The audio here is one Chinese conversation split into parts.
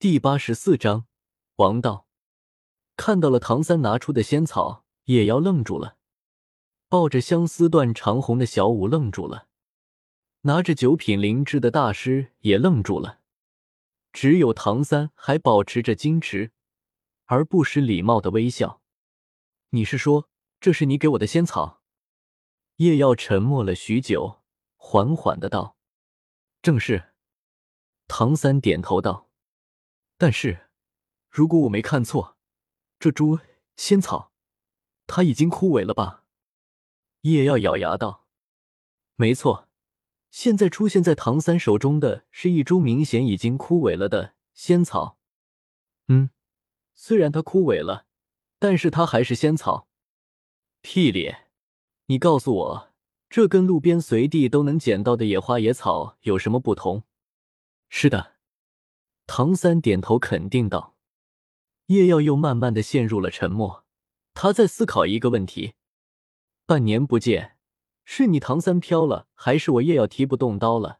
第八十四章王道。看到了唐三拿出的仙草，叶妖愣住了；抱着相思断长红的小舞愣住了；拿着九品灵芝的大师也愣住了。只有唐三还保持着矜持而不失礼貌的微笑。你是说这是你给我的仙草？叶耀沉默了许久，缓缓的道：“正是。”唐三点头道。但是，如果我没看错，这株仙草，它已经枯萎了吧？叶耀咬牙道：“没错，现在出现在唐三手中的是一株明显已经枯萎了的仙草。嗯，虽然它枯萎了，但是它还是仙草。屁咧！你告诉我，这跟路边随地都能捡到的野花野草有什么不同？是的。”唐三点头肯定道：“叶耀又慢慢的陷入了沉默，他在思考一个问题：半年不见，是你唐三飘了，还是我叶耀提不动刀了？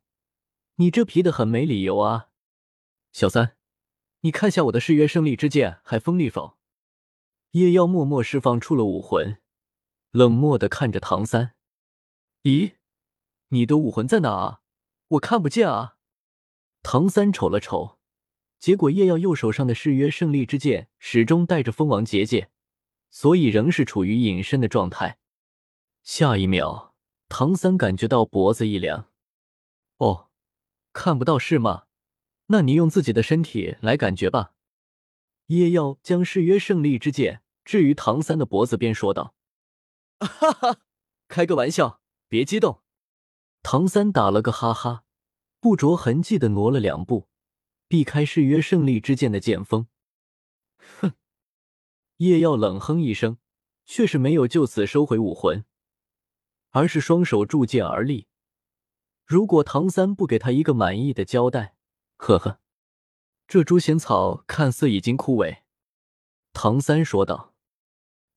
你这皮的很没理由啊！小三，你看下我的誓约胜利之剑还锋利否？”叶耀默默释放出了武魂，冷漠的看着唐三：“咦，你的武魂在哪啊？我看不见啊！”唐三瞅了瞅。结果叶耀右手上的誓约胜利之剑始终带着蜂王结界，所以仍是处于隐身的状态。下一秒，唐三感觉到脖子一凉。哦，看不到是吗？那你用自己的身体来感觉吧。叶耀将誓约胜利之剑置于唐三的脖子边，说道：“哈哈，开个玩笑，别激动。”唐三打了个哈哈，不着痕迹的挪了两步。避开誓约胜利之剑的剑锋，哼！叶耀冷哼一声，却是没有就此收回武魂，而是双手铸剑而立。如果唐三不给他一个满意的交代，呵呵，这株仙草看似已经枯萎。唐三说道：“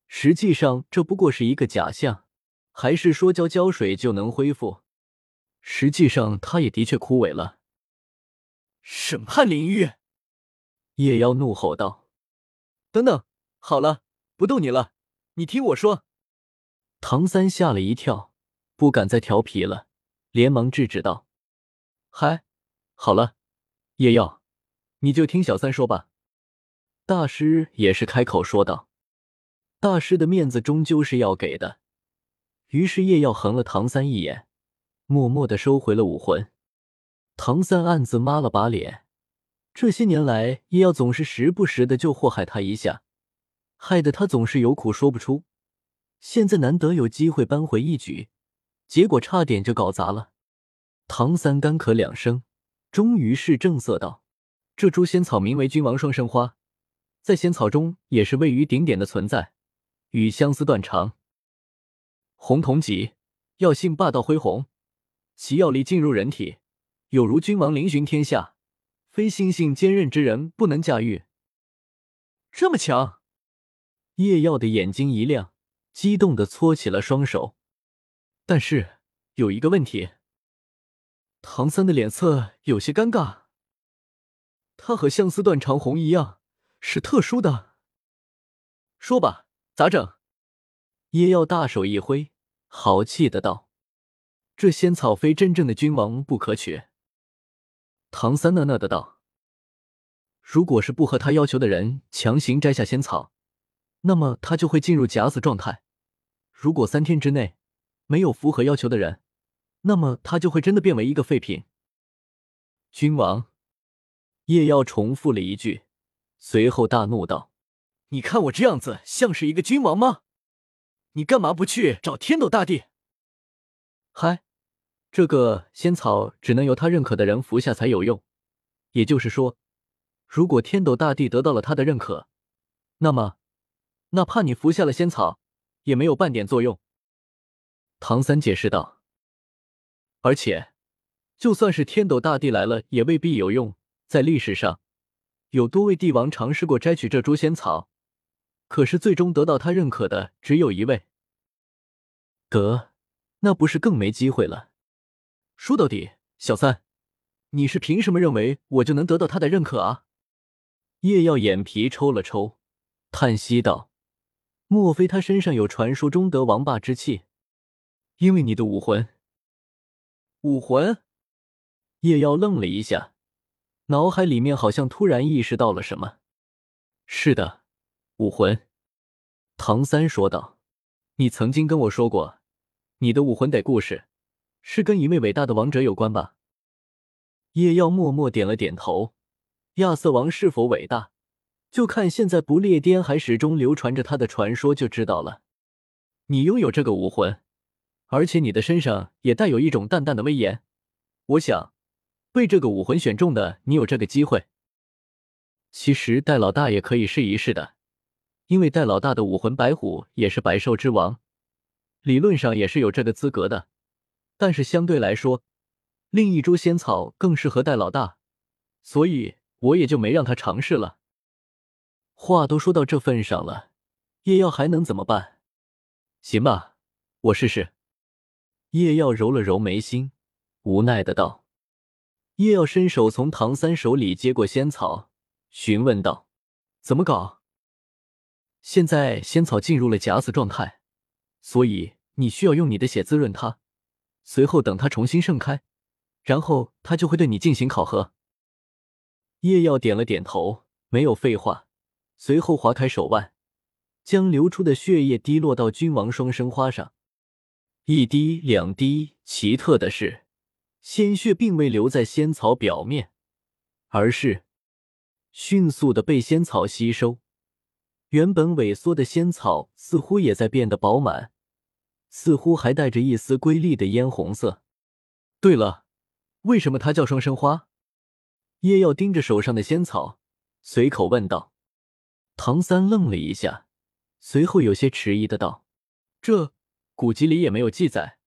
实际上这不过是一个假象，还是说浇浇水就能恢复？实际上它也的确枯萎了。”审判领域，叶妖怒吼道：“等等，好了，不逗你了，你听我说。”唐三吓了一跳，不敢再调皮了，连忙制止道：“嗨，好了，叶耀，你就听小三说吧。”大师也是开口说道：“大师的面子终究是要给的。”于是叶耀横了唐三一眼，默默的收回了武魂。唐三暗自抹了把脸，这些年来，叶耀总是时不时的就祸害他一下，害得他总是有苦说不出。现在难得有机会扳回一局，结果差点就搞砸了。唐三干咳两声，终于是正色道：“这株仙草名为君王双生花，在仙草中也是位于顶点的存在，与相思断肠、红同级，药性霸道恢宏，其药力进入人体。”有如君王临巡天下，非心性坚韧之人不能驾驭。这么强，叶耀的眼睛一亮，激动的搓起了双手。但是有一个问题，唐三的脸色有些尴尬。他和相思断肠红一样，是特殊的。说吧，咋整？叶耀大手一挥，豪气的道：“这仙草非真正的君王不可取。”唐三讷讷的道：“如果是不合他要求的人强行摘下仙草，那么他就会进入假死状态。如果三天之内没有符合要求的人，那么他就会真的变为一个废品。”君王叶耀重复了一句，随后大怒道：“你看我这样子像是一个君王吗？你干嘛不去找天斗大帝？”嗨。这个仙草只能由他认可的人服下才有用，也就是说，如果天斗大帝得到了他的认可，那么哪怕你服下了仙草，也没有半点作用。唐三解释道。而且，就算是天斗大帝来了，也未必有用。在历史上，有多位帝王尝试过摘取这株仙草，可是最终得到他认可的只有一位。得，那不是更没机会了？说到底，小三，你是凭什么认为我就能得到他的认可啊？叶耀眼皮抽了抽，叹息道：“莫非他身上有传说中的王霸之气？因为你的武魂。”武魂。叶耀愣了一下，脑海里面好像突然意识到了什么。是的，武魂。唐三说道：“你曾经跟我说过，你的武魂得故事，是跟一位伟大的王者有关吧？”叶耀默默点了点头。亚瑟王是否伟大，就看现在不列颠还始终流传着他的传说就知道了。你拥有这个武魂，而且你的身上也带有一种淡淡的威严，我想。被这个武魂选中的你有这个机会。其实戴老大也可以试一试的，因为戴老大的武魂白虎也是百兽之王，理论上也是有这个资格的。但是相对来说，另一株仙草更适合戴老大，所以我也就没让他尝试了。话都说到这份上了，叶耀还能怎么办？行吧，我试试。叶耀揉了揉眉心，无奈的道。叶耀伸手从唐三手里接过仙草，询问道：“怎么搞？”现在仙草进入了假死状态，所以你需要用你的血滋润它，随后等它重新盛开，然后它就会对你进行考核。叶耀点了点头，没有废话，随后划开手腕，将流出的血液滴落到君王双生花上，一滴两滴。奇特的是。鲜血并未留在仙草表面，而是迅速的被仙草吸收。原本萎缩的仙草似乎也在变得饱满，似乎还带着一丝瑰丽的嫣红色。对了，为什么它叫双生花？叶耀盯着手上的仙草，随口问道。唐三愣了一下，随后有些迟疑的道：“这古籍里也没有记载，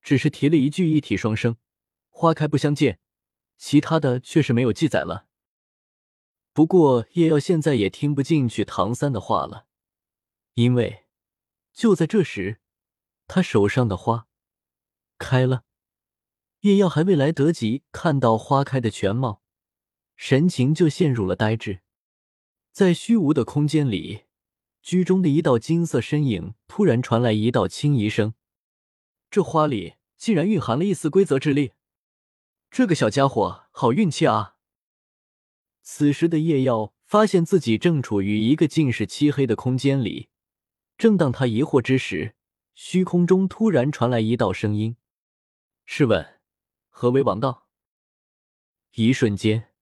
只是提了一句一体双生。”花开不相见，其他的却是没有记载了。不过叶耀现在也听不进去唐三的话了，因为就在这时，他手上的花开了。叶耀还未来得及看到花开的全貌，神情就陷入了呆滞。在虚无的空间里，居中的一道金色身影突然传来一道轻疑声：“这花里竟然蕴含了一丝规则之力。”这个小家伙好运气啊！此时的叶耀发现自己正处于一个尽是漆黑的空间里。正当他疑惑之时，虚空中突然传来一道声音：“试问，何为王道？”一瞬间，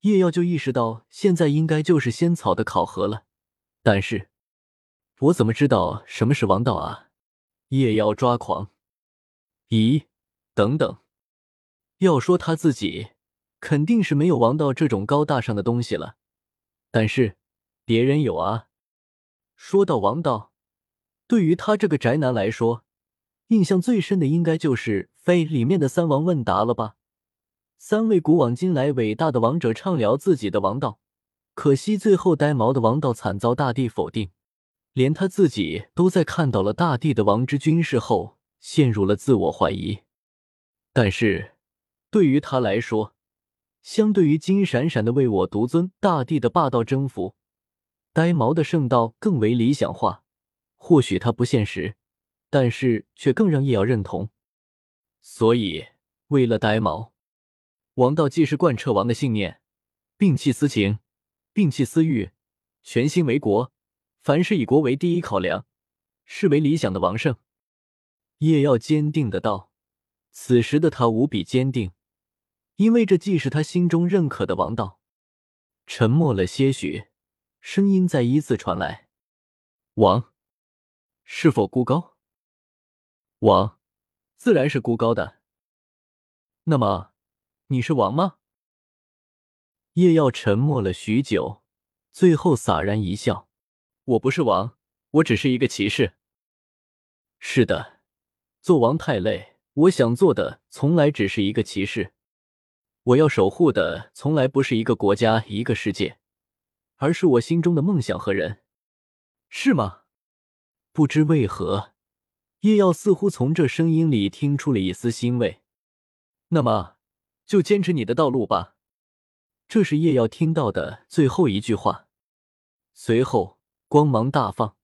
叶耀就意识到现在应该就是仙草的考核了。但是，我怎么知道什么是王道啊？叶耀抓狂。咦，等等。要说他自己，肯定是没有王道这种高大上的东西了，但是别人有啊。说到王道，对于他这个宅男来说，印象最深的应该就是《飞》里面的三王问答了吧？三位古往今来伟大的王者畅聊自己的王道，可惜最后呆毛的王道惨遭大帝否定，连他自己都在看到了大帝的王之军事后，陷入了自我怀疑。但是。对于他来说，相对于金闪闪的“为我独尊”大帝的霸道征服，呆毛的圣道更为理想化。或许他不现实，但是却更让叶瑶认同。所以，为了呆毛，王道既是贯彻王的信念，摒弃私情，摒弃私欲，全心为国，凡事以国为第一考量，视为理想的王胜。叶耀坚定的道：“此时的他无比坚定。”因为这既是他心中认可的王道。沉默了些许，声音再一次传来：“王，是否孤高？”“王，自然是孤高的。”“那么，你是王吗？”叶耀沉默了许久，最后洒然一笑：“我不是王，我只是一个骑士。”“是的，做王太累，我想做的从来只是一个骑士。”我要守护的从来不是一个国家、一个世界，而是我心中的梦想和人，是吗？不知为何，叶耀似乎从这声音里听出了一丝欣慰。那么，就坚持你的道路吧。这是叶耀听到的最后一句话。随后光芒大放，